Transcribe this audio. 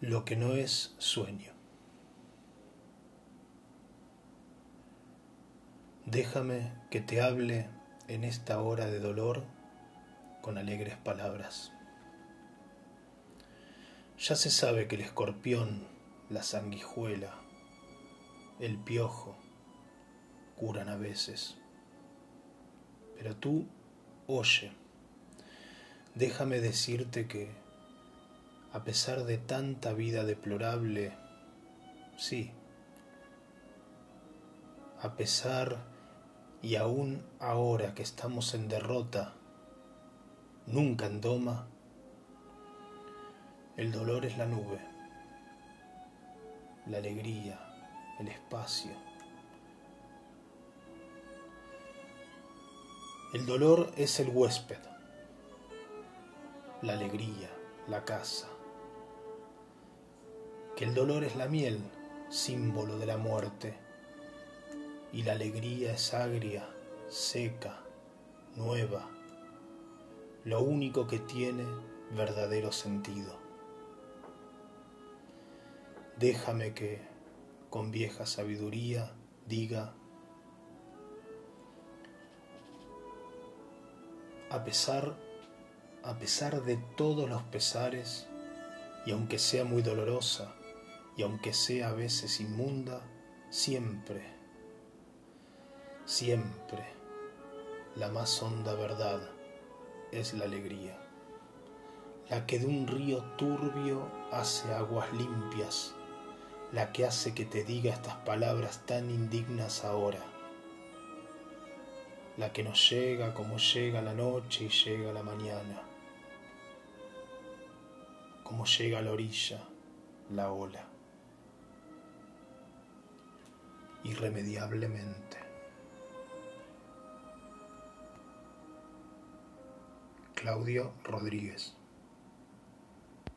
Lo que no es sueño. Déjame que te hable en esta hora de dolor con alegres palabras. Ya se sabe que el escorpión, la sanguijuela, el piojo curan a veces. Pero tú, oye, déjame decirte que a pesar de tanta vida deplorable, sí, a pesar y aún ahora que estamos en derrota, nunca en doma, el dolor es la nube, la alegría, el espacio. El dolor es el huésped, la alegría, la casa que el dolor es la miel, símbolo de la muerte, y la alegría es agria, seca, nueva, lo único que tiene verdadero sentido. Déjame que, con vieja sabiduría, diga, a pesar, a pesar de todos los pesares, y aunque sea muy dolorosa, y aunque sea a veces inmunda, siempre, siempre la más honda verdad es la alegría, la que de un río turbio hace aguas limpias, la que hace que te diga estas palabras tan indignas ahora, la que nos llega como llega la noche y llega la mañana, como llega a la orilla la ola. Irremediablemente. Claudio Rodríguez